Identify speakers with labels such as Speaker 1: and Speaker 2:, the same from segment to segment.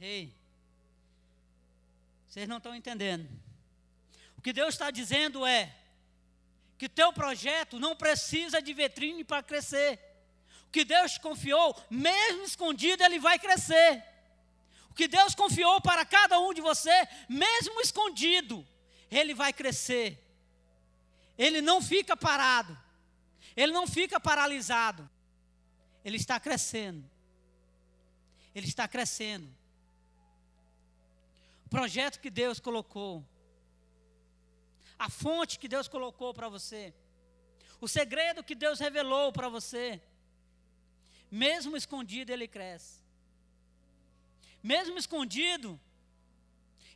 Speaker 1: Ei, vocês não estão entendendo. O que Deus está dizendo é que teu projeto não precisa de vitrine para crescer. O que Deus confiou, mesmo escondido, ele vai crescer. O que Deus confiou para cada um de você, mesmo escondido, ele vai crescer. Ele não fica parado. Ele não fica paralisado. Ele está crescendo. Ele está crescendo. Projeto que Deus colocou a fonte que Deus colocou para você, o segredo que Deus revelou para você, mesmo escondido, ele cresce. Mesmo escondido,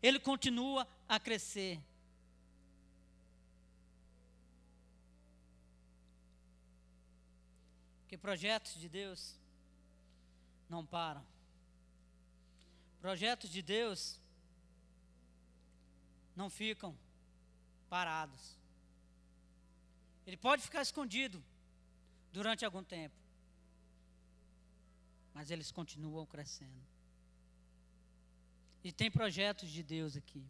Speaker 1: ele continua a crescer. Que projetos de Deus não param. Projetos de Deus não ficam parados. Ele pode ficar escondido durante algum tempo, mas eles continuam crescendo. E tem projetos de Deus aqui.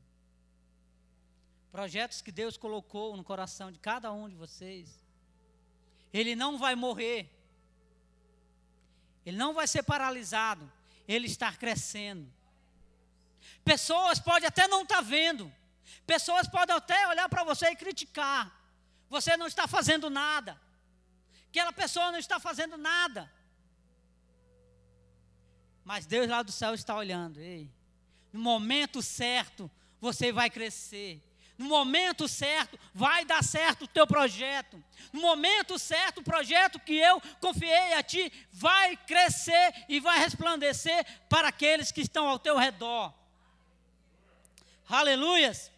Speaker 1: Projetos que Deus colocou no coração de cada um de vocês. Ele não vai morrer. Ele não vai ser paralisado. Ele está crescendo. Pessoas podem até não estar tá vendo, Pessoas podem até olhar para você e criticar. Você não está fazendo nada. Aquela pessoa não está fazendo nada. Mas Deus lá do céu está olhando. Ei, no momento certo, você vai crescer. No momento certo, vai dar certo o teu projeto. No momento certo, o projeto que eu confiei a ti vai crescer e vai resplandecer para aqueles que estão ao teu redor. Aleluias.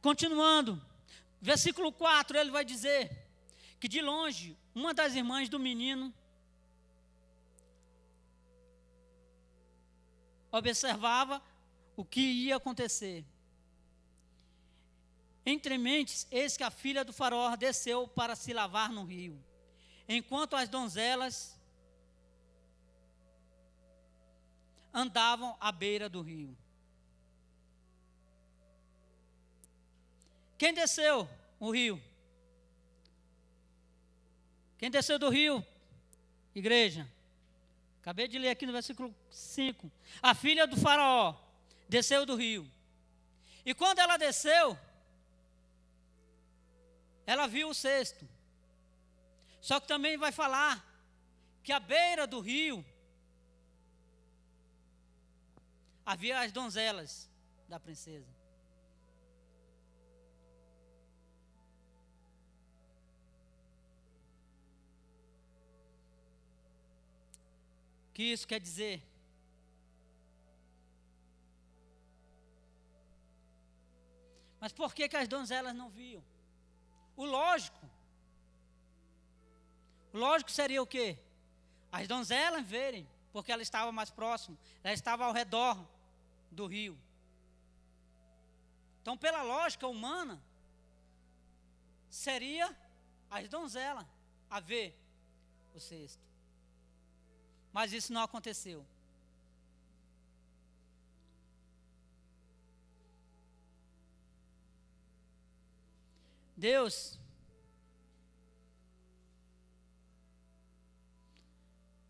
Speaker 1: Continuando, versículo 4, ele vai dizer que de longe, uma das irmãs do menino observava o que ia acontecer. Entre mentes, eis que a filha do faraó desceu para se lavar no rio, enquanto as donzelas andavam à beira do rio. Quem desceu o rio? Quem desceu do rio? Igreja. Acabei de ler aqui no versículo 5. A filha do faraó desceu do rio. E quando ela desceu, ela viu o cesto. Só que também vai falar que à beira do rio havia as donzelas da princesa. que isso quer dizer? Mas por que, que as donzelas não viam? O lógico. O lógico seria o quê? As donzelas verem, porque ela estava mais próxima, ela estava ao redor do rio. Então, pela lógica humana, seria as donzelas a ver o cesto. Mas isso não aconteceu. Deus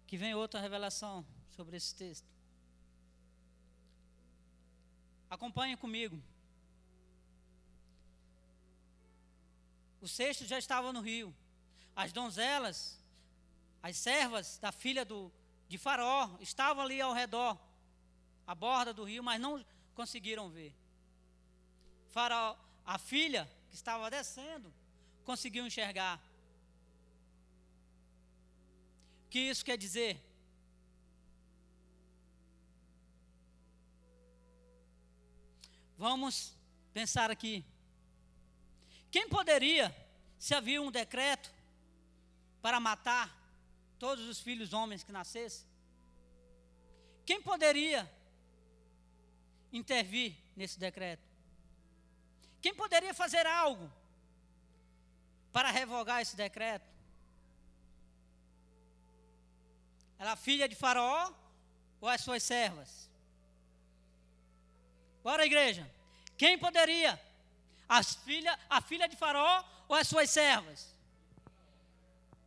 Speaker 1: que vem outra revelação sobre esse texto. Acompanhe comigo. O cesto já estava no rio. As donzelas, as servas da filha do, de Faraó estavam ali ao redor, à borda do rio, mas não conseguiram ver. Faraó, a filha que estava descendo, conseguiu enxergar. O que isso quer dizer? Vamos pensar aqui. Quem poderia, se havia um decreto para matar todos os filhos homens que nascessem? Quem poderia intervir nesse decreto? Quem poderia fazer algo para revogar esse decreto? Ela é filha de Faraó ou as suas servas? Bora, igreja. Quem poderia? As filha, a filha de Faraó ou as suas servas?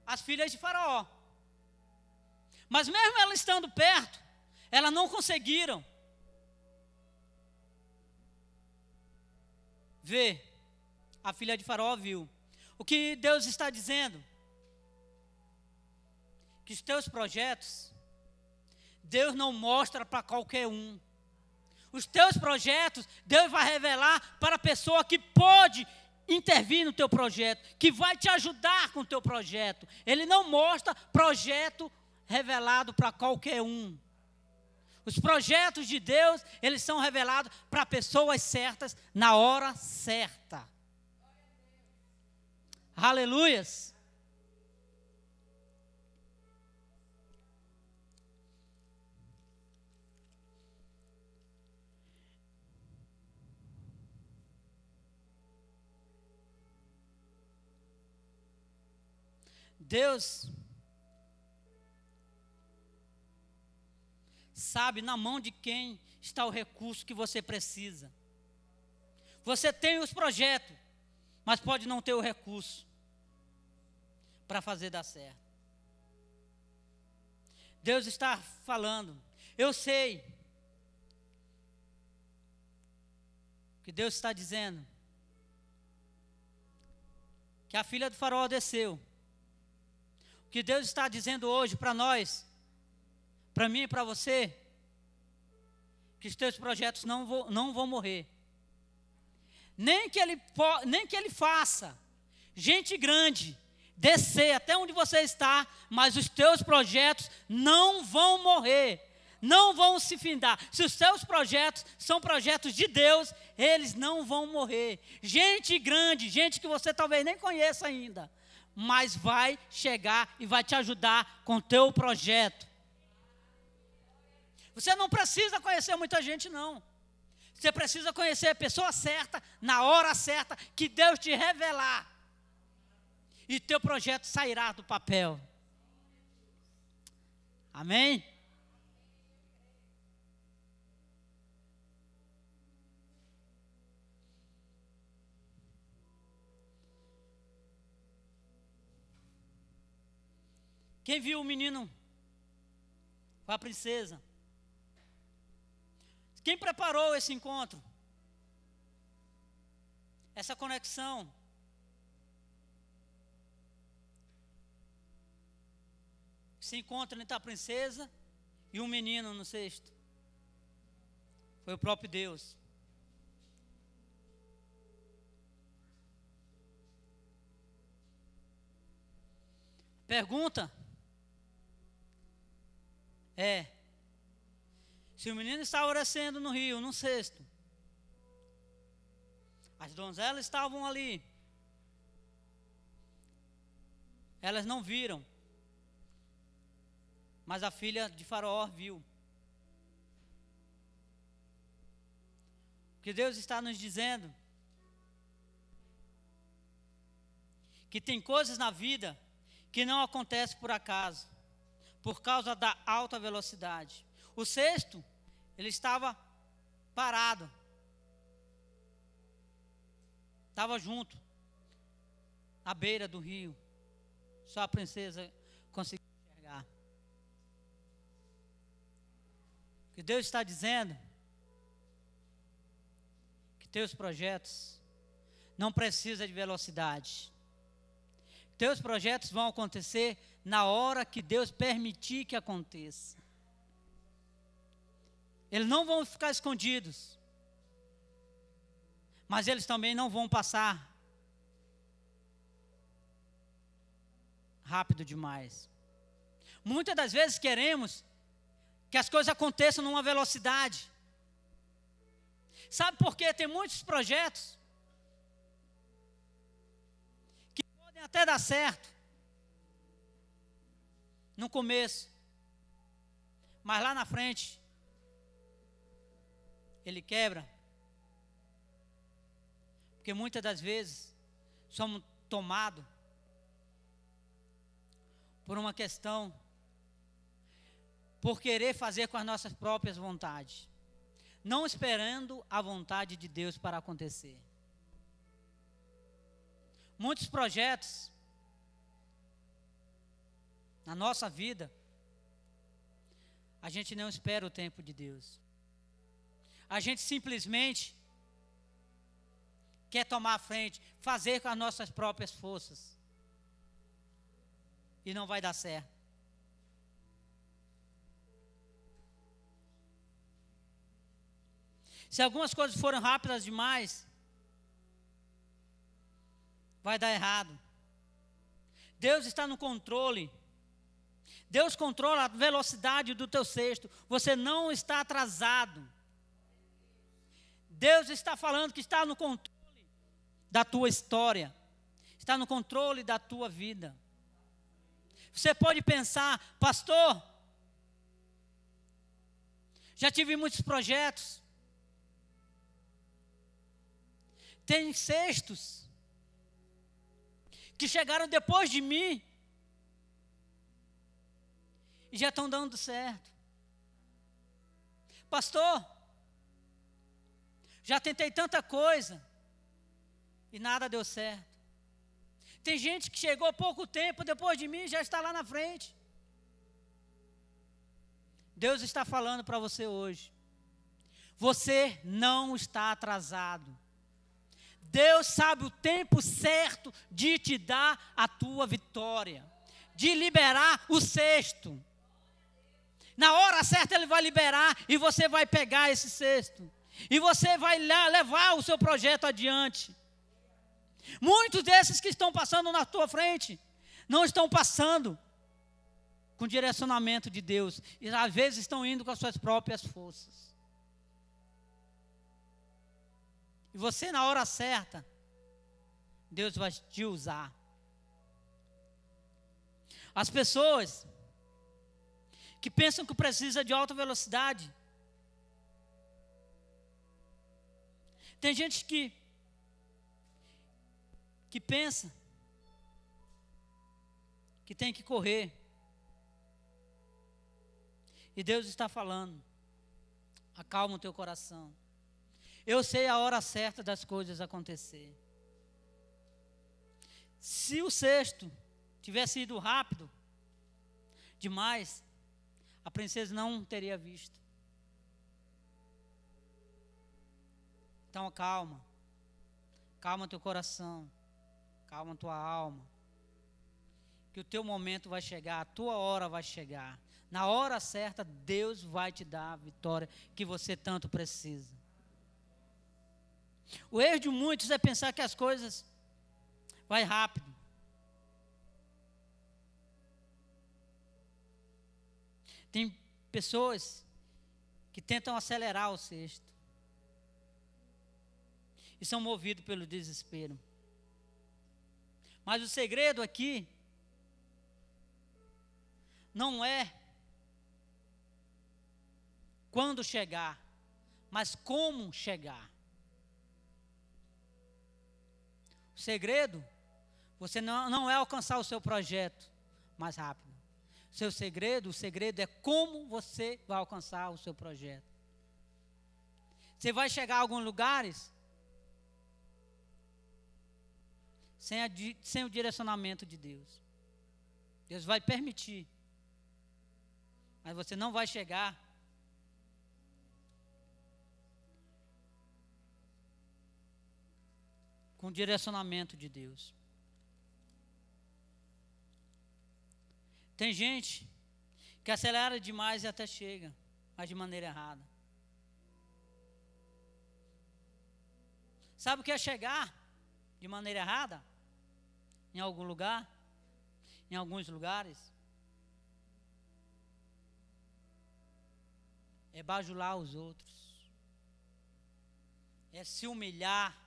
Speaker 1: As filhas de Faraó. Mas mesmo elas estando perto, elas não conseguiram ver. A filha de Faraó viu. O que Deus está dizendo? Que os teus projetos, Deus não mostra para qualquer um. Os teus projetos, Deus vai revelar para a pessoa que pode intervir no teu projeto, que vai te ajudar com o teu projeto. Ele não mostra projeto revelado para qualquer um. Os projetos de Deus, eles são revelados para pessoas certas, na hora certa. Aleluias. Deus sabe na mão de quem está o recurso que você precisa. Você tem os projetos, mas pode não ter o recurso para fazer dar certo. Deus está falando, eu sei que Deus está dizendo que a filha do farol desceu que Deus está dizendo hoje para nós, para mim e para você, que os teus projetos não, vou, não vão morrer. Nem que, ele, nem que ele faça gente grande descer até onde você está, mas os teus projetos não vão morrer, não vão se findar. Se os teus projetos são projetos de Deus, eles não vão morrer. Gente grande, gente que você talvez nem conheça ainda, mas vai chegar e vai te ajudar com o teu projeto. Você não precisa conhecer muita gente, não. Você precisa conhecer a pessoa certa, na hora certa, que Deus te revelar. E teu projeto sairá do papel. Amém? Quem viu o menino com a princesa? Quem preparou esse encontro? Essa conexão? Se encontra entre a princesa e um menino no cesto. Foi o próprio Deus. Pergunta: é. Se o menino está orecendo no rio, num cesto, as donzelas estavam ali. Elas não viram. Mas a filha de Faraó viu. O que Deus está nos dizendo? Que tem coisas na vida que não acontecem por acaso por causa da alta velocidade. O sexto, ele estava parado. Estava junto, à beira do rio. Só a princesa conseguiu enxergar. O que Deus está dizendo? Que teus projetos não precisam de velocidade. Teus projetos vão acontecer na hora que Deus permitir que aconteça. Eles não vão ficar escondidos, mas eles também não vão passar rápido demais. Muitas das vezes queremos que as coisas aconteçam numa velocidade. Sabe por quê? Tem muitos projetos que podem até dar certo, no começo. Mas lá na frente, ele quebra. Porque muitas das vezes somos tomados por uma questão por querer fazer com as nossas próprias vontades, não esperando a vontade de Deus para acontecer. Muitos projetos na nossa vida, a gente não espera o tempo de Deus. A gente simplesmente quer tomar a frente, fazer com as nossas próprias forças. E não vai dar certo. Se algumas coisas foram rápidas demais, vai dar errado. Deus está no controle. Deus controla a velocidade do teu cesto. Você não está atrasado. Deus está falando que está no controle da tua história. Está no controle da tua vida. Você pode pensar, pastor, já tive muitos projetos, Tem cestos que chegaram depois de mim e já estão dando certo. Pastor, já tentei tanta coisa e nada deu certo. Tem gente que chegou pouco tempo depois de mim e já está lá na frente. Deus está falando para você hoje. Você não está atrasado. Deus sabe o tempo certo de te dar a tua vitória, de liberar o cesto. Na hora certa Ele vai liberar e você vai pegar esse cesto. E você vai levar o seu projeto adiante. Muitos desses que estão passando na tua frente não estão passando com direcionamento de Deus. E às vezes estão indo com as suas próprias forças. E você, na hora certa, Deus vai te usar. As pessoas que pensam que precisa de alta velocidade. Tem gente que que pensa que tem que correr. E Deus está falando: acalma o teu coração. Eu sei a hora certa das coisas acontecer. Se o sexto tivesse ido rápido demais, a princesa não teria visto. Então calma. Calma teu coração. Calma tua alma. Que o teu momento vai chegar, a tua hora vai chegar. Na hora certa, Deus vai te dar a vitória que você tanto precisa. O erro de muitos é pensar que as coisas vai rápido. Tem pessoas que tentam acelerar o cesto e são movidos pelo desespero. Mas o segredo aqui não é quando chegar, mas como chegar. O segredo, você não, não é alcançar o seu projeto mais rápido. Seu segredo, o segredo é como você vai alcançar o seu projeto. Você vai chegar a alguns lugares sem, a, sem o direcionamento de Deus. Deus vai permitir. Mas você não vai chegar com o direcionamento de Deus. Tem gente que acelera demais e até chega, mas de maneira errada. Sabe o que é chegar de maneira errada? Em algum lugar? Em alguns lugares? É bajular os outros. É se humilhar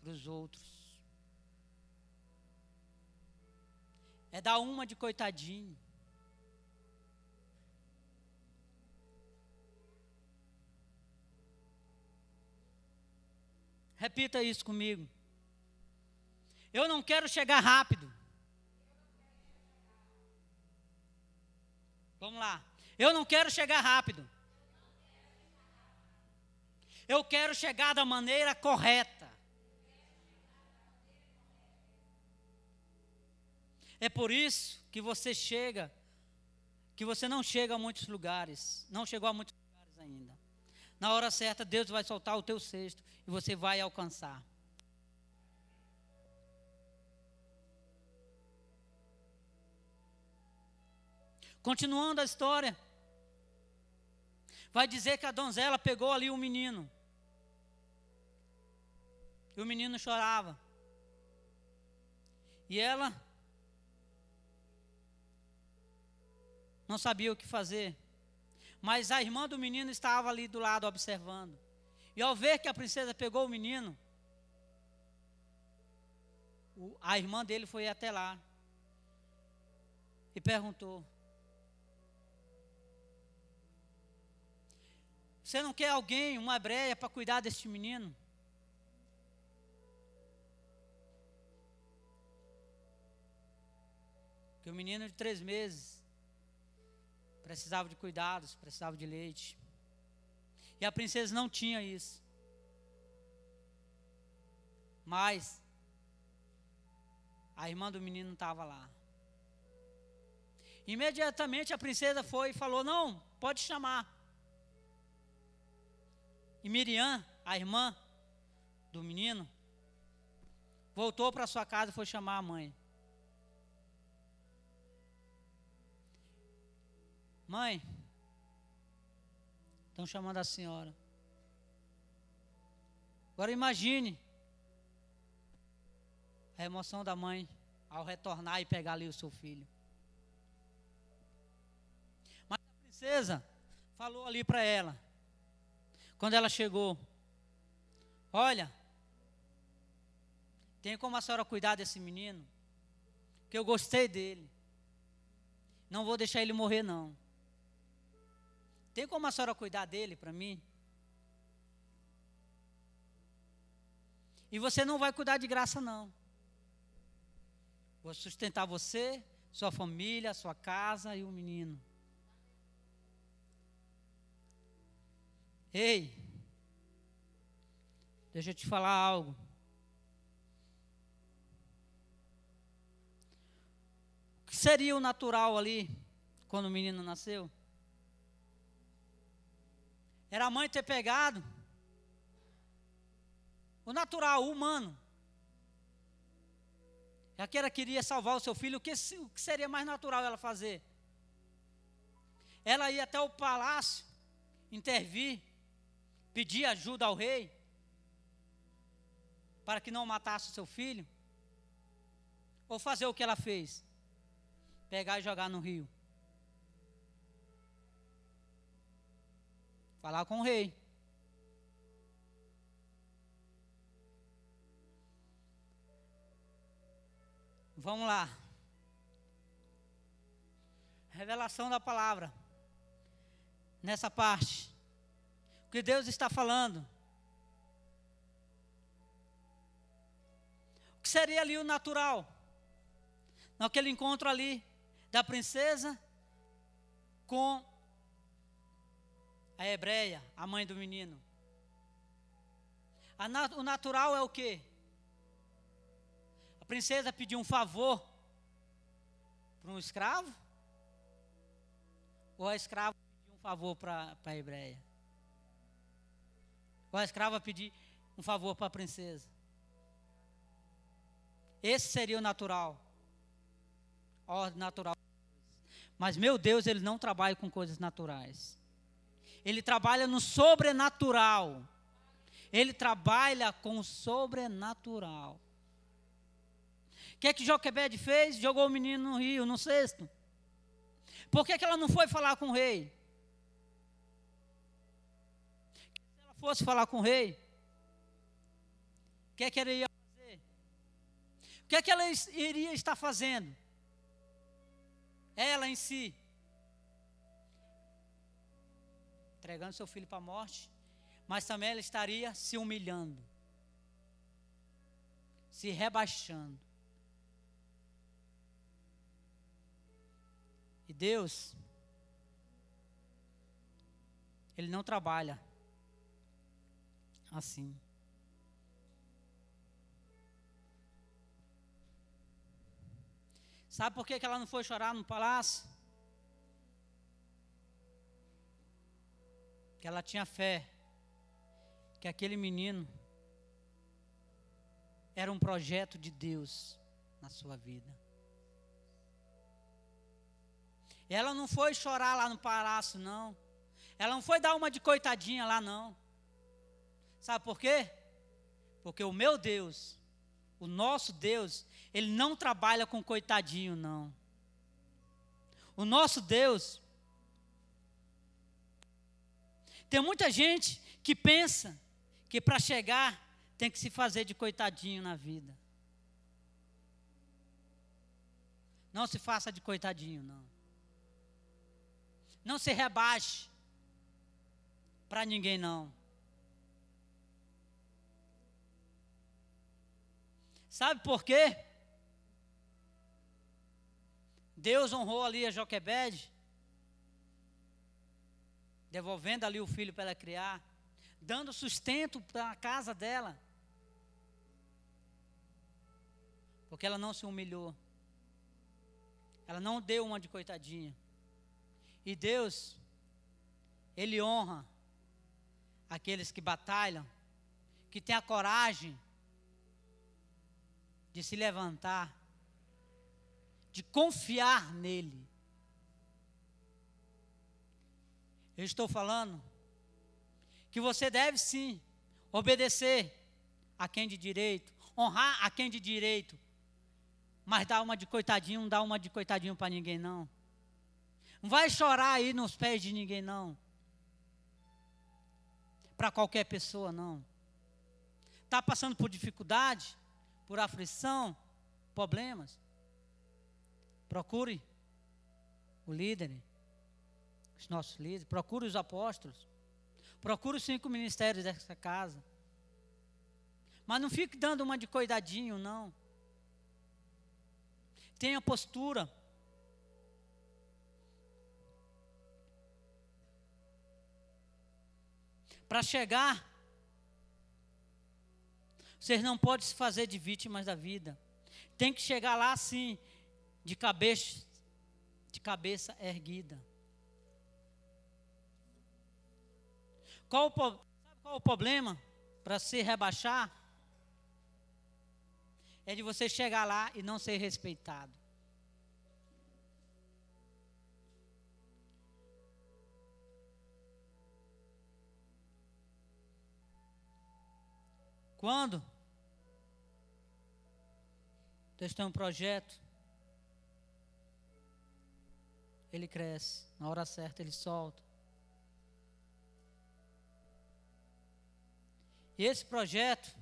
Speaker 1: para os outros. É dar uma de coitadinho. Repita isso comigo. Eu não quero chegar rápido. Vamos lá. Eu não quero chegar rápido. Eu quero chegar da maneira correta. É por isso que você chega, que você não chega a muitos lugares, não chegou a muitos lugares ainda. Na hora certa, Deus vai soltar o teu cesto e você vai alcançar. Continuando a história, vai dizer que a donzela pegou ali o um menino. E o menino chorava. E ela não sabia o que fazer. Mas a irmã do menino estava ali do lado observando. E ao ver que a princesa pegou o menino, a irmã dele foi até lá e perguntou: Você não quer alguém, uma breia, para cuidar deste menino? Que o menino de três meses precisava de cuidados, precisava de leite. E a princesa não tinha isso. Mas a irmã do menino estava lá. Imediatamente a princesa foi e falou: Não, pode chamar. E Miriam, a irmã do menino, voltou para sua casa e foi chamar a mãe. Mãe, estão chamando a senhora. Agora imagine a emoção da mãe ao retornar e pegar ali o seu filho. Mas a princesa falou ali para ela: quando ela chegou, olha, tem como a senhora cuidar desse menino? Que eu gostei dele. Não vou deixar ele morrer, não. Tem como a senhora cuidar dele para mim? E você não vai cuidar de graça, não. Vou sustentar você, sua família, sua casa e o menino. Ei, deixa eu te falar algo. O que seria o natural ali, quando o menino nasceu? Era a mãe ter pegado o natural, o humano. Já que ela queria salvar o seu filho, o que, o que seria mais natural ela fazer? Ela ia até o palácio, intervir, pedir ajuda ao rei para que não matasse o seu filho? Ou fazer o que ela fez? Pegar e jogar no rio. Falar com o rei. Vamos lá. Revelação da palavra. Nessa parte que Deus está falando. O que seria ali o natural? Naquele encontro ali da princesa com a hebreia, a mãe do menino. o natural é o quê? A princesa pediu um favor para um escravo? Ou a escrava pediu um favor para a hebreia? com a escrava pedir um favor para a princesa. Esse seria o natural. Ordem natural. Mas meu Deus, ele não trabalha com coisas naturais. Ele trabalha no sobrenatural. Ele trabalha com o sobrenatural. O que é que Joquebede fez? Jogou o menino no rio, no cesto. Por que, que ela não foi falar com o rei? fosse falar com o rei, o que é que ela ia fazer? O que é que ela iria estar fazendo? Ela em si. Entregando seu filho para a morte, mas também ela estaria se humilhando, se rebaixando. E Deus ele não trabalha assim. Sabe por que ela não foi chorar no palácio? Que ela tinha fé que aquele menino era um projeto de Deus na sua vida. Ela não foi chorar lá no palácio, não. Ela não foi dar uma de coitadinha lá, não. Sabe por quê? Porque o meu Deus, o nosso Deus, ele não trabalha com coitadinho, não. O nosso Deus. Tem muita gente que pensa que para chegar tem que se fazer de coitadinho na vida. Não se faça de coitadinho, não. Não se rebaixe para ninguém, não. Sabe por quê? Deus honrou ali a Joquebede, devolvendo ali o filho para ela criar, dando sustento para a casa dela. Porque ela não se humilhou. Ela não deu uma de coitadinha. E Deus, Ele honra aqueles que batalham, que têm a coragem de se levantar, de confiar nele. Eu estou falando que você deve sim obedecer a quem de direito, honrar a quem de direito, mas dá uma de coitadinho, não dá uma de coitadinho para ninguém não. Não vai chorar aí nos pés de ninguém não. Para qualquer pessoa não. Está passando por dificuldade? por aflição, problemas, procure o líder, os nossos líderes, procure os apóstolos, procure os cinco ministérios dessa casa. Mas não fique dando uma de coidadinho, não. Tenha postura. Para chegar vocês não podem se fazer de vítimas da vida. Tem que chegar lá assim, de cabeça, de cabeça erguida. Qual o, sabe qual o problema para se rebaixar? É de você chegar lá e não ser respeitado. Quando Deus tem um projeto. Ele cresce. Na hora certa ele solta. E esse projeto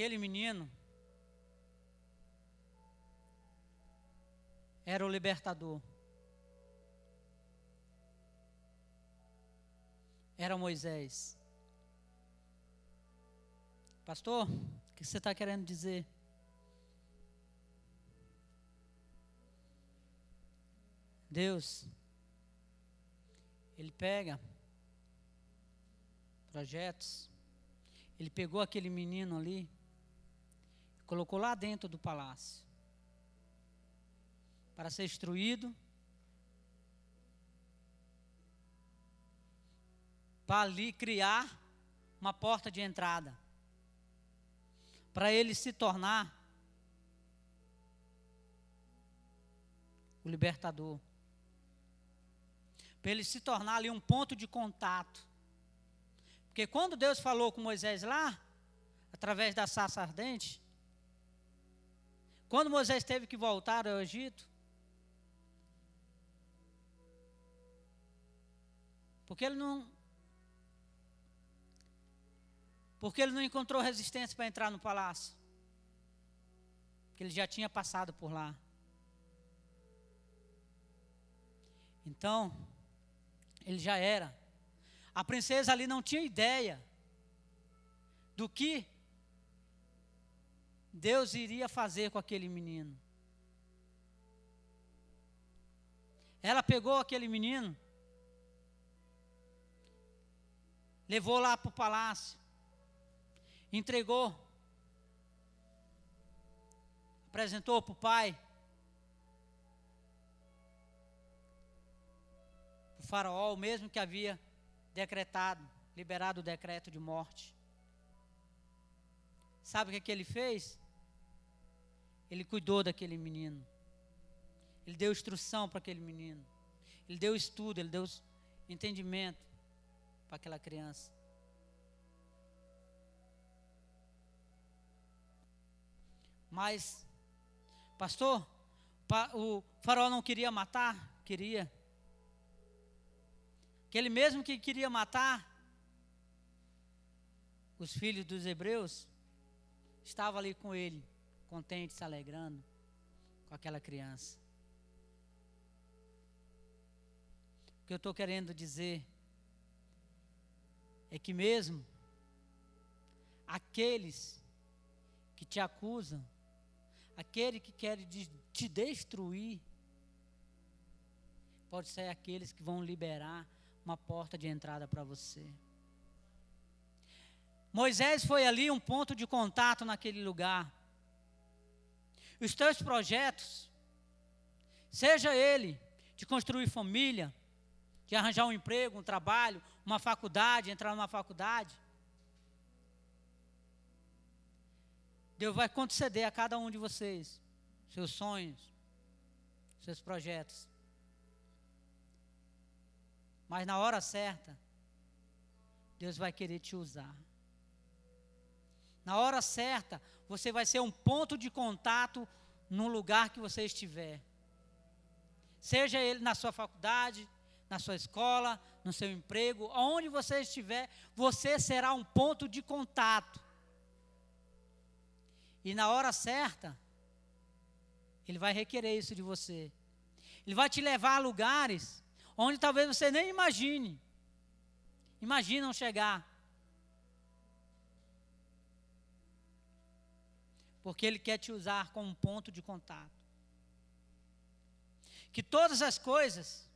Speaker 1: aquele menino era o libertador. Era Moisés. Pastor, o que você está querendo dizer? Deus, Ele pega projetos, Ele pegou aquele menino ali, colocou lá dentro do palácio, para ser instruído, para ali criar uma porta de entrada para ele se tornar o libertador. Para ele se tornar ali um ponto de contato. Porque quando Deus falou com Moisés lá, através da sarça ardente, quando Moisés teve que voltar ao Egito, porque ele não Porque ele não encontrou resistência para entrar no palácio. Porque ele já tinha passado por lá. Então, ele já era. A princesa ali não tinha ideia do que Deus iria fazer com aquele menino. Ela pegou aquele menino, levou lá para o palácio, entregou, apresentou para o pai. Faraó, o mesmo que havia decretado, liberado o decreto de morte. Sabe o que, que ele fez? Ele cuidou daquele menino. Ele deu instrução para aquele menino. Ele deu estudo, ele deu entendimento para aquela criança. Mas, pastor, o faraó não queria matar? Queria. Aquele mesmo que queria matar os filhos dos hebreus, estava ali com ele, contente, se alegrando com aquela criança. O que eu estou querendo dizer é que mesmo aqueles que te acusam, aquele que quer te destruir, pode ser aqueles que vão liberar uma porta de entrada para você. Moisés foi ali um ponto de contato naquele lugar. Os teus projetos, seja ele de construir família, de arranjar um emprego, um trabalho, uma faculdade, entrar numa faculdade, Deus vai conceder a cada um de vocês seus sonhos, seus projetos. Mas na hora certa, Deus vai querer te usar. Na hora certa, você vai ser um ponto de contato no lugar que você estiver. Seja ele na sua faculdade, na sua escola, no seu emprego, aonde você estiver, você será um ponto de contato. E na hora certa, ele vai requerer isso de você. Ele vai te levar a lugares onde talvez você nem imagine. Imaginam chegar. porque Ele quer te usar como ponto de contato. Que todas as coisas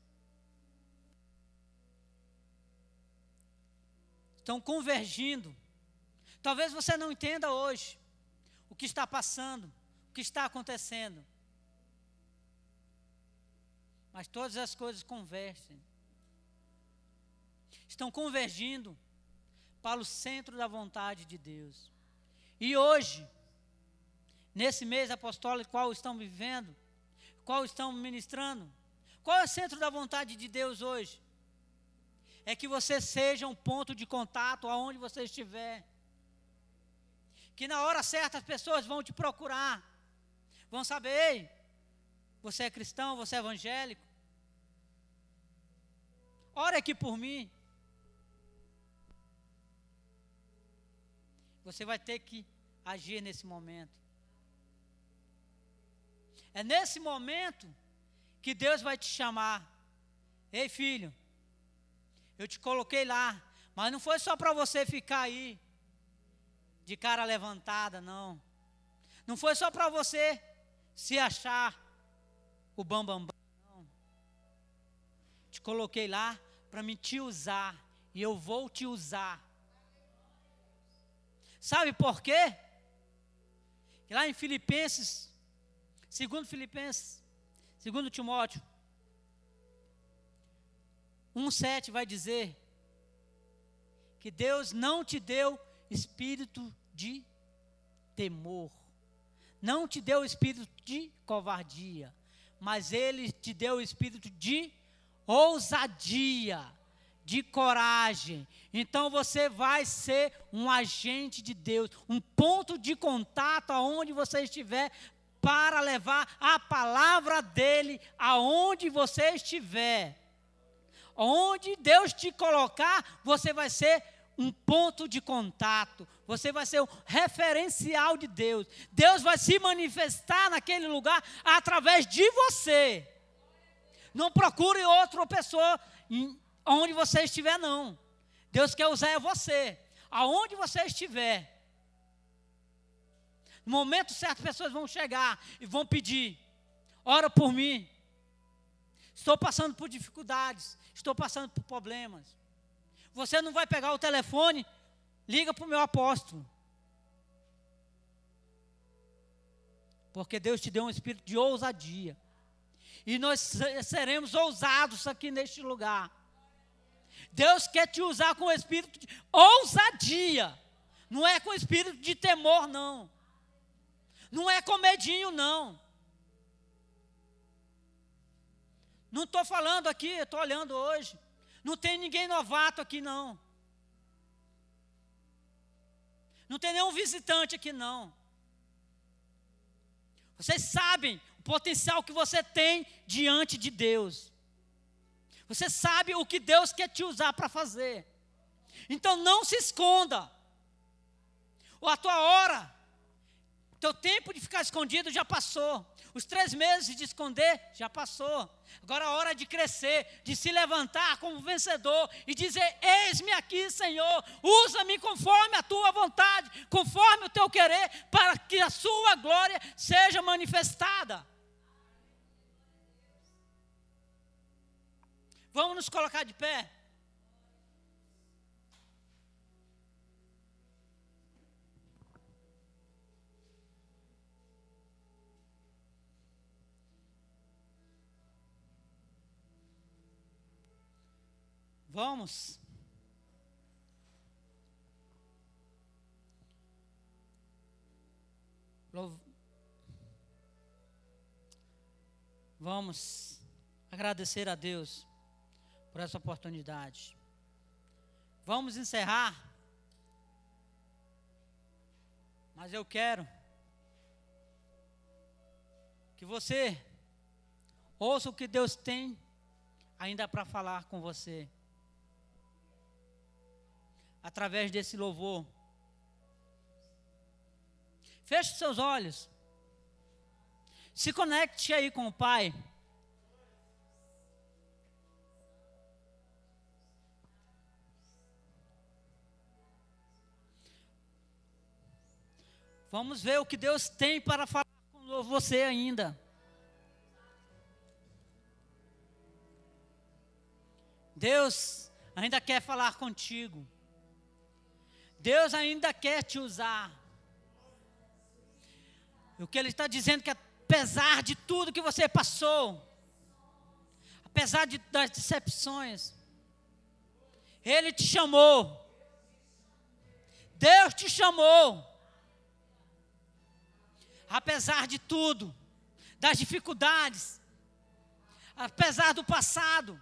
Speaker 1: estão convergindo. Talvez você não entenda hoje o que está passando, o que está acontecendo. Mas todas as coisas convergem. Estão convergindo para o centro da vontade de Deus. E hoje, nesse mês apostólico qual estão vivendo, qual estão ministrando. Qual é o centro da vontade de Deus hoje? É que você seja um ponto de contato aonde você estiver. Que na hora certa as pessoas vão te procurar. Vão saber, ei, você é cristão, você é evangélico. Ora aqui por mim. Você vai ter que agir nesse momento. É nesse momento que Deus vai te chamar. Ei, filho, eu te coloquei lá, mas não foi só para você ficar aí de cara levantada, não. Não foi só para você se achar o bambambam, bam, bam. Te coloquei lá para me te usar e eu vou te usar. Sabe por quê? Lá em Filipenses Segundo Filipenses, segundo Timóteo 1,7 vai dizer que Deus não te deu espírito de temor, não te deu espírito de covardia, mas Ele te deu espírito de ousadia, de coragem. Então você vai ser um agente de Deus, um ponto de contato aonde você estiver para levar a palavra dele aonde você estiver. Onde Deus te colocar, você vai ser um ponto de contato, você vai ser um referencial de Deus. Deus vai se manifestar naquele lugar através de você. Não procure outra pessoa onde você estiver, não. Deus quer usar é você, aonde você estiver. No momento certo, pessoas vão chegar e vão pedir: ora por mim. Estou passando por dificuldades, estou passando por problemas. Você não vai pegar o telefone, liga para o meu apóstolo. Porque Deus te deu um espírito de ousadia. E nós seremos ousados aqui neste lugar. Deus quer te usar com o espírito de ousadia. Não é com espírito de temor, não. Não é com medinho, não. Não estou falando aqui, estou olhando hoje. Não tem ninguém novato aqui, não. Não tem nenhum visitante aqui, não. Vocês sabem potencial que você tem diante de Deus. Você sabe o que Deus quer te usar para fazer. Então não se esconda. A tua hora, teu tempo de ficar escondido já passou. Os três meses de esconder já passou. Agora é a hora de crescer, de se levantar como vencedor e dizer: Eis-me aqui, Senhor, usa-me conforme a tua vontade, conforme o teu querer, para que a sua glória seja manifestada. Vamos nos colocar de pé. Vamos. Vamos agradecer a Deus por essa oportunidade. Vamos encerrar. Mas eu quero que você ouça o que Deus tem ainda para falar com você através desse louvor. Feche seus olhos. Se conecte aí com o Pai. Vamos ver o que Deus tem para falar com você ainda. Deus ainda quer falar contigo. Deus ainda quer te usar. O que Ele está dizendo é que apesar de tudo que você passou, apesar de, das decepções, Ele te chamou. Deus te chamou. Apesar de tudo, das dificuldades, apesar do passado,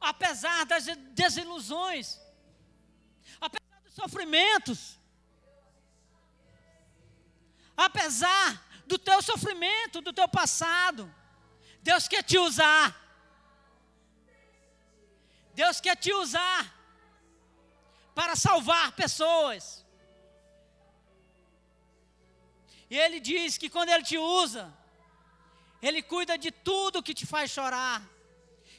Speaker 1: apesar das desilusões, apesar dos sofrimentos, apesar do teu sofrimento, do teu passado, Deus quer te usar. Deus quer te usar para salvar pessoas. E Ele diz que quando Ele te usa, Ele cuida de tudo que te faz chorar,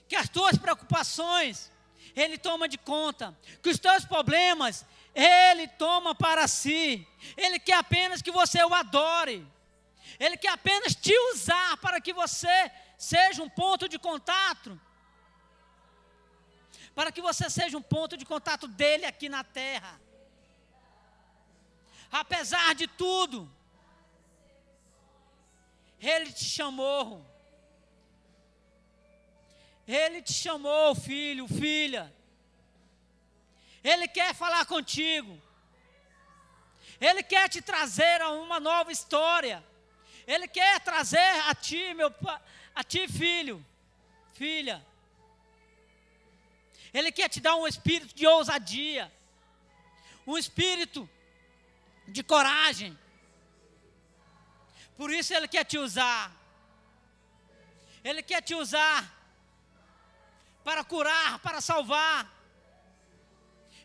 Speaker 1: que as tuas preocupações, ele toma de conta. Que os teus problemas, Ele toma para si. Ele quer apenas que você o adore. Ele quer apenas te usar para que você seja um ponto de contato. Para que você seja um ponto de contato dele aqui na terra. Apesar de tudo, Ele te chamou ele te chamou, filho, filha. Ele quer falar contigo. Ele quer te trazer a uma nova história. Ele quer trazer a ti, meu a ti, filho, filha. Ele quer te dar um espírito de ousadia, um espírito de coragem. Por isso ele quer te usar. Ele quer te usar para curar, para salvar.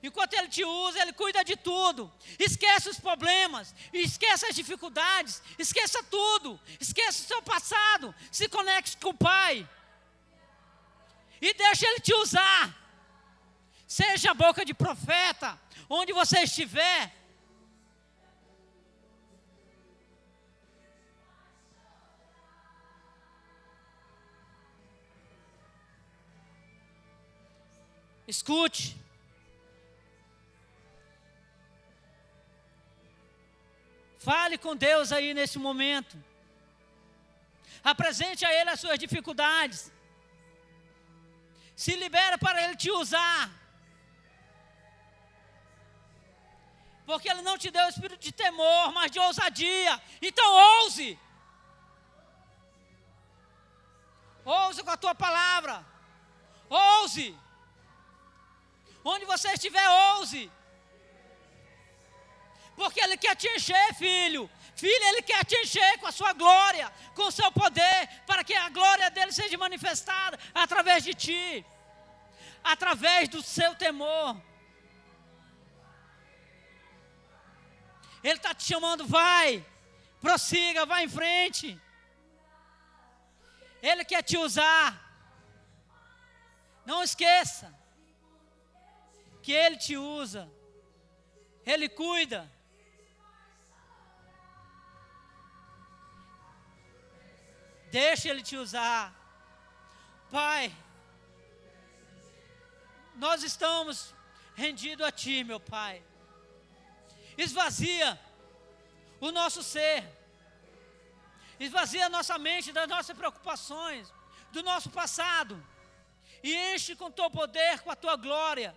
Speaker 1: Enquanto Ele te usa, Ele cuida de tudo. Esquece os problemas, esquece as dificuldades, esqueça tudo, esqueça o seu passado, se conecte com o Pai. E deixa Ele te usar. Seja a boca de profeta, onde você estiver. Escute. Fale com Deus aí nesse momento. Apresente a Ele as suas dificuldades. Se libera para Ele te usar. Porque Ele não te deu o espírito de temor, mas de ousadia. Então ouse. Ouse com a tua palavra. Ouse. Onde você estiver, ouse. Porque Ele quer te encher, filho. Filho, Ele quer te encher com a sua glória, com o seu poder, para que a glória dele seja manifestada através de ti, através do seu temor. Ele está te chamando, vai, prossiga, vai em frente. Ele quer te usar. Não esqueça que Ele te usa, Ele cuida. Deixa Ele te usar. Pai, nós estamos rendidos a Ti, meu Pai. Esvazia o nosso ser. Esvazia a nossa mente das nossas preocupações, do nosso passado. E enche com teu poder, com a tua glória,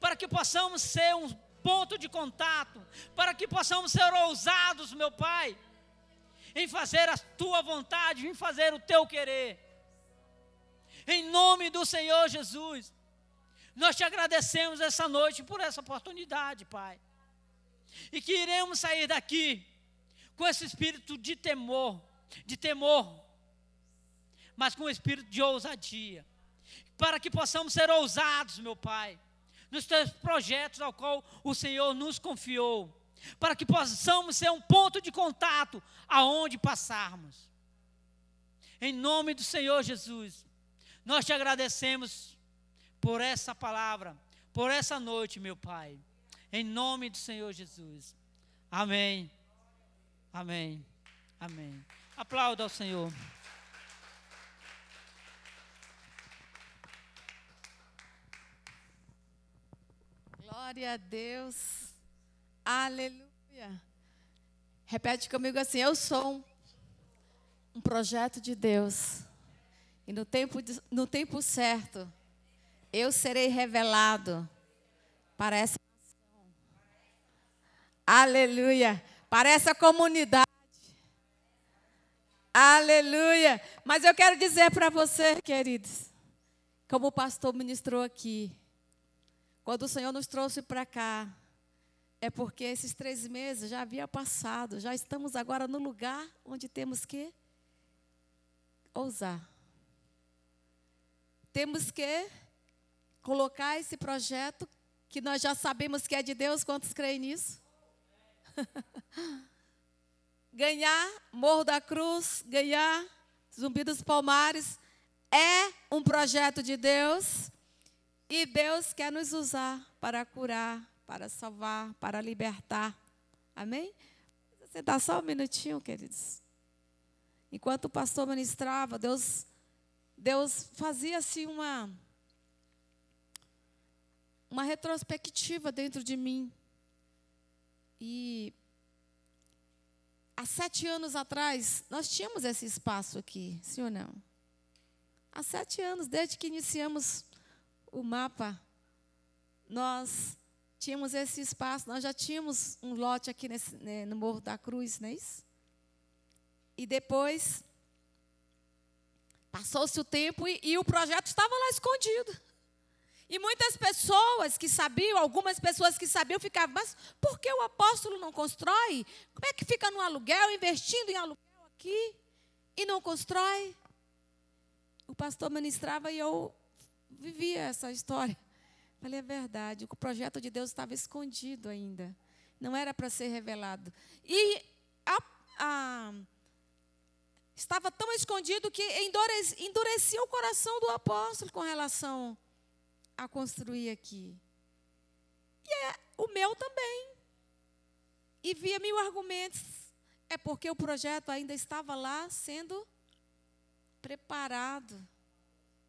Speaker 1: para que possamos ser um ponto de contato, para que possamos ser ousados, meu Pai, em fazer a tua vontade, em fazer o teu querer. Em nome do Senhor Jesus, nós te agradecemos essa noite por essa oportunidade, Pai. E que iremos sair daqui com esse espírito de temor, de temor, mas com o espírito de ousadia, para que possamos ser ousados, meu Pai, nos teus projetos ao qual o Senhor nos confiou para que possamos ser um ponto de contato aonde passarmos. Em nome do Senhor Jesus, nós te agradecemos por essa palavra, por essa noite, meu Pai. Em nome do Senhor Jesus. Amém. Amém. Amém. Aplauda ao Senhor.
Speaker 2: Glória a Deus. Aleluia. Repete comigo assim: Eu sou um, projeto de Deus. E no tempo, no tempo certo, eu serei revelado para essa nação. Aleluia. Para essa comunidade. Aleluia. Mas eu quero dizer para você, queridos, como o pastor ministrou aqui, quando o Senhor nos trouxe para cá, é porque esses três meses já havia passado, já estamos agora no lugar onde temos que ousar. Temos que colocar esse projeto que nós já sabemos que é de Deus, quantos creem nisso? ganhar Morro da Cruz, ganhar Zumbi dos Palmares, é um projeto de Deus e Deus quer nos usar para curar, para salvar, para libertar. Amém? Você dá só um minutinho, queridos. Enquanto o pastor ministrava, Deus, Deus fazia assim uma, uma retrospectiva dentro de mim. E há sete anos atrás, nós tínhamos esse espaço aqui, sim ou não? Há sete anos, desde que iniciamos o mapa, nós tínhamos esse espaço, nós já tínhamos um lote aqui nesse, né, no Morro da Cruz, não é isso? E depois, passou-se o tempo e, e o projeto estava lá escondido. E muitas pessoas que sabiam, algumas pessoas que sabiam, ficavam, mas por que o apóstolo não constrói? Como é que fica no aluguel, investindo em aluguel aqui e não constrói? O pastor ministrava e eu vivia essa história. Falei, é verdade, o projeto de Deus estava escondido ainda. Não era para ser revelado. E a, a, estava tão escondido que endurecia o coração do apóstolo com relação a construir aqui. E é o meu também. E via mil argumentos. É porque o projeto ainda estava lá sendo preparado,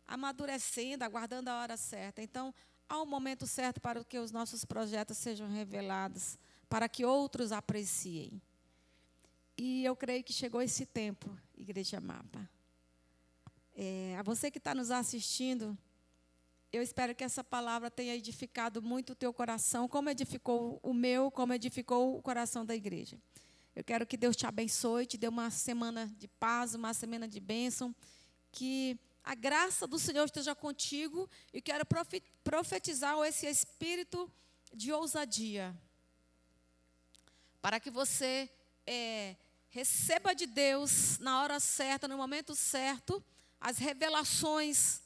Speaker 2: amadurecendo, aguardando a hora certa. Então, há um momento certo para que os nossos projetos sejam revelados, para que outros apreciem. E eu creio que chegou esse tempo, Igreja Mapa. É, a você que está nos assistindo, eu espero que essa palavra tenha edificado muito o teu coração, como edificou o meu, como edificou o coração da igreja. Eu quero que Deus te abençoe, te dê uma semana de paz, uma semana de bênção, que a graça do Senhor esteja contigo e quero profetizar esse espírito de ousadia, para que você é, receba de Deus na hora certa, no momento certo, as revelações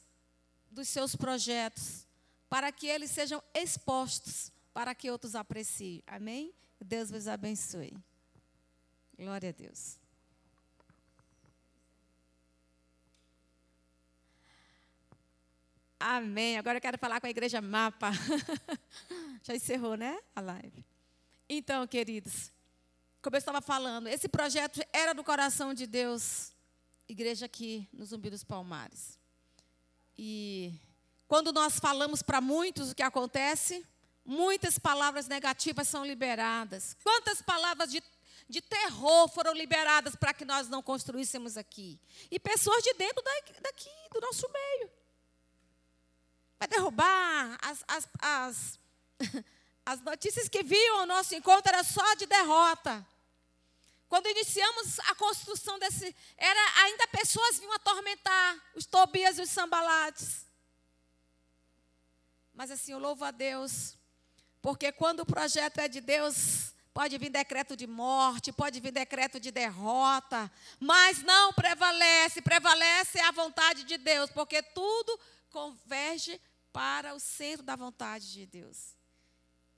Speaker 2: dos seus projetos, para que eles sejam expostos, para que outros apreciem. Amém? Deus vos abençoe. Glória a Deus. Amém. Agora eu quero falar com a igreja Mapa. Já encerrou, né? A live. Então, queridos, como eu estava falando, esse projeto era do coração de Deus, igreja aqui no Zumbi dos Palmares. E quando nós falamos para muitos o que acontece, muitas palavras negativas são liberadas. Quantas palavras de, de terror foram liberadas para que nós não construíssemos aqui? E pessoas de dentro daqui, do nosso meio vai derrubar. As, as, as, as notícias que viam ao nosso encontro era só de derrota. Quando iniciamos a construção desse, era ainda pessoas vinham atormentar os Tobias e os Sambalates. Mas assim, eu louvo a Deus, porque quando o projeto é de Deus, pode vir decreto de morte, pode vir decreto de derrota, mas não prevalece, prevalece a vontade de Deus, porque tudo converge para o centro da vontade de Deus.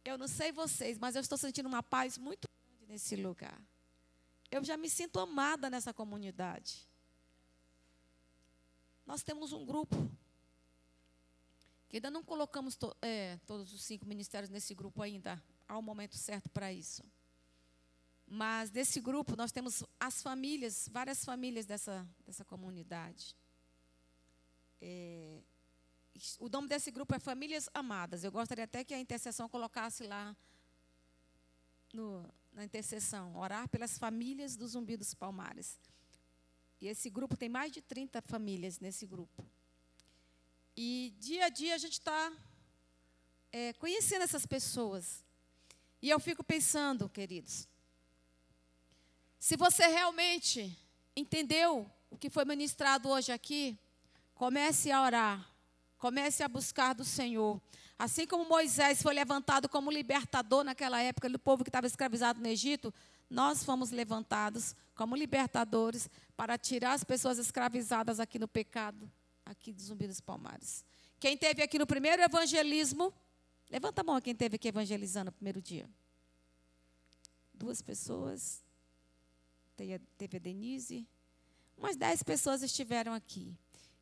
Speaker 2: Eu não sei vocês, mas eu estou sentindo uma paz muito grande nesse lugar. Eu já me sinto amada nessa comunidade. Nós temos um grupo que ainda não colocamos to, é, todos os cinco ministérios nesse grupo ainda. Há um momento certo para isso. Mas nesse grupo nós temos as famílias, várias famílias dessa, dessa comunidade. É, o nome desse grupo é Famílias Amadas. Eu gostaria até que a intercessão colocasse lá no, na intercessão, orar pelas famílias do Zumbi dos Palmares. E esse grupo tem mais de 30 famílias nesse grupo. E dia a dia a gente está é, conhecendo essas pessoas. E eu fico pensando, queridos, se você realmente entendeu o que foi ministrado hoje aqui, comece a orar Comece a buscar do Senhor. Assim como Moisés foi levantado como libertador naquela época do povo que estava escravizado no Egito, nós fomos levantados como libertadores para tirar as pessoas escravizadas aqui no pecado, aqui do Zumbi dos Palmares. Quem teve aqui no primeiro evangelismo, levanta a mão quem teve aqui evangelizando no primeiro dia. Duas pessoas, teve a Denise, umas dez pessoas estiveram aqui.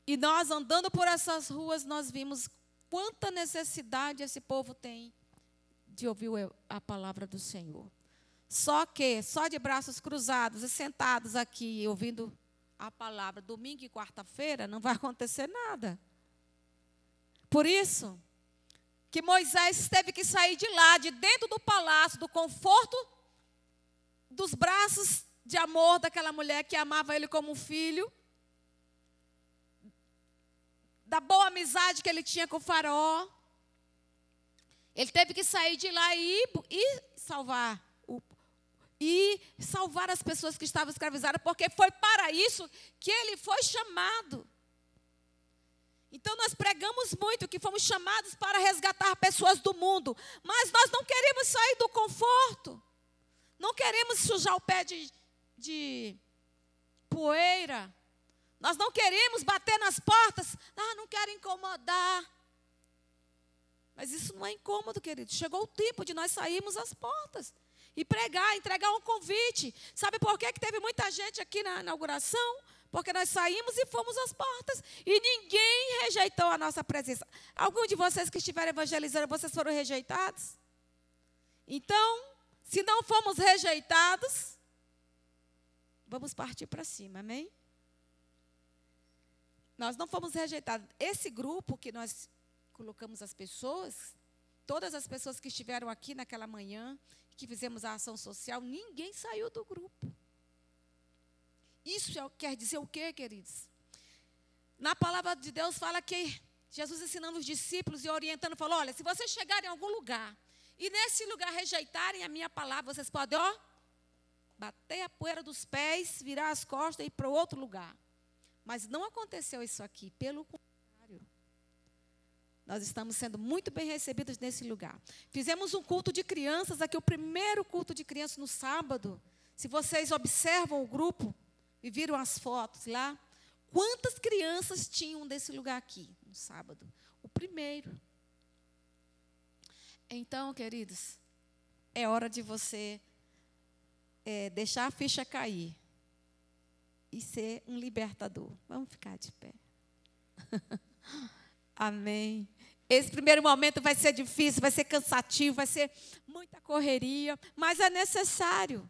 Speaker 2: E nós andando por essas ruas, nós vimos quanta necessidade esse povo tem de ouvir a palavra do Senhor. Só que, só de braços cruzados e sentados aqui ouvindo a palavra domingo e quarta-feira, não vai acontecer nada. Por isso, que Moisés teve que sair de lá, de dentro do palácio, do conforto dos braços de amor daquela mulher que amava ele como um filho da boa amizade que ele tinha com o faraó. Ele teve que sair de lá e, e salvar o, e salvar as pessoas que estavam escravizadas, porque foi para isso que ele foi chamado. Então nós pregamos muito que fomos chamados para resgatar pessoas do mundo, mas nós não queremos sair do conforto. Não queremos sujar o pé de, de poeira. Nós não queremos bater nas portas. Ah, não quero incomodar. Mas isso não é incômodo, querido. Chegou o tempo de nós sairmos às portas e pregar, entregar um convite. Sabe por que, que teve muita gente aqui na inauguração? Porque nós saímos e fomos às portas e ninguém rejeitou a nossa presença. Algum de vocês que estiveram evangelizando, vocês foram rejeitados? Então, se não fomos rejeitados, vamos partir para cima, amém? Nós não fomos rejeitados. Esse grupo que nós colocamos as pessoas, todas as pessoas que estiveram aqui naquela manhã, que fizemos a ação social, ninguém saiu do grupo. Isso é quer dizer o quê, queridos? Na palavra de Deus fala que Jesus ensinando os discípulos e orientando, falou: olha, se vocês chegarem em algum lugar e nesse lugar rejeitarem a minha palavra, vocês podem, ó, bater a poeira dos pés, virar as costas e ir para outro lugar. Mas não aconteceu isso aqui, pelo contrário. Nós estamos sendo muito bem recebidos nesse lugar. Fizemos um culto de crianças aqui, o primeiro culto de crianças no sábado. Se vocês observam o grupo e viram as fotos lá, quantas crianças tinham desse lugar aqui no sábado? O primeiro. Então, queridos, é hora de você é, deixar a ficha cair e ser um libertador. Vamos ficar de pé. Amém. Esse primeiro momento vai ser difícil, vai ser cansativo, vai ser muita correria, mas é necessário.